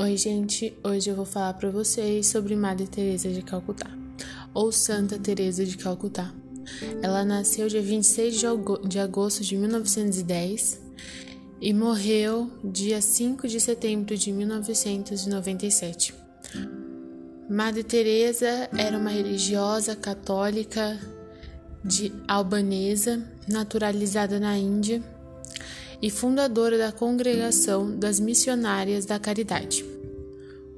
Oi, gente. Hoje eu vou falar para vocês sobre Madre Teresa de Calcutá, ou Santa Teresa de Calcutá. Ela nasceu dia 26 de agosto de 1910 e morreu dia 5 de setembro de 1997. Madre Teresa era uma religiosa católica de albanesa, naturalizada na Índia e fundadora da Congregação das Missionárias da Caridade,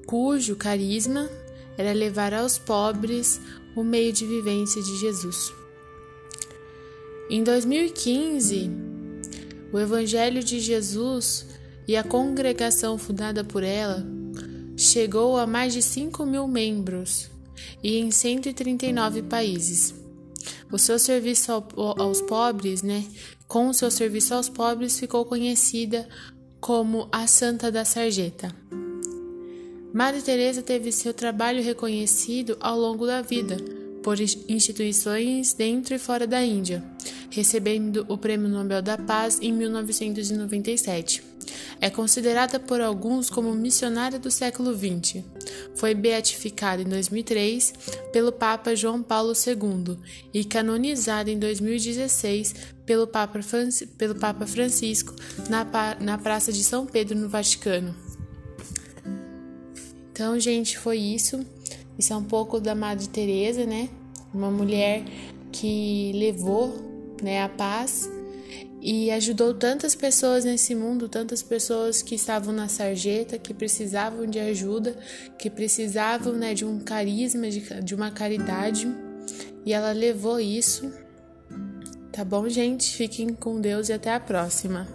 cujo carisma era levar aos pobres o meio de vivência de Jesus. Em 2015, o Evangelho de Jesus e a congregação fundada por ela chegou a mais de 5 mil membros e em 139 países. O seu serviço aos pobres, né, com o seu serviço aos pobres, ficou conhecida como a Santa da Sarjeta. Madre Teresa teve seu trabalho reconhecido ao longo da vida por instituições dentro e fora da Índia, recebendo o Prêmio Nobel da Paz em 1997. É considerada por alguns como missionária do século XX. Foi beatificada em 2003 pelo Papa João Paulo II e canonizada em 2016 pelo Papa, pelo Papa Francisco na, na Praça de São Pedro, no Vaticano. Então, gente, foi isso. Isso é um pouco da Madre Teresa, né? Uma mulher que levou, né, a paz e ajudou tantas pessoas nesse mundo, tantas pessoas que estavam na sarjeta, que precisavam de ajuda, que precisavam né, de um carisma, de, de uma caridade, e ela levou isso. Tá bom, gente? Fiquem com Deus e até a próxima.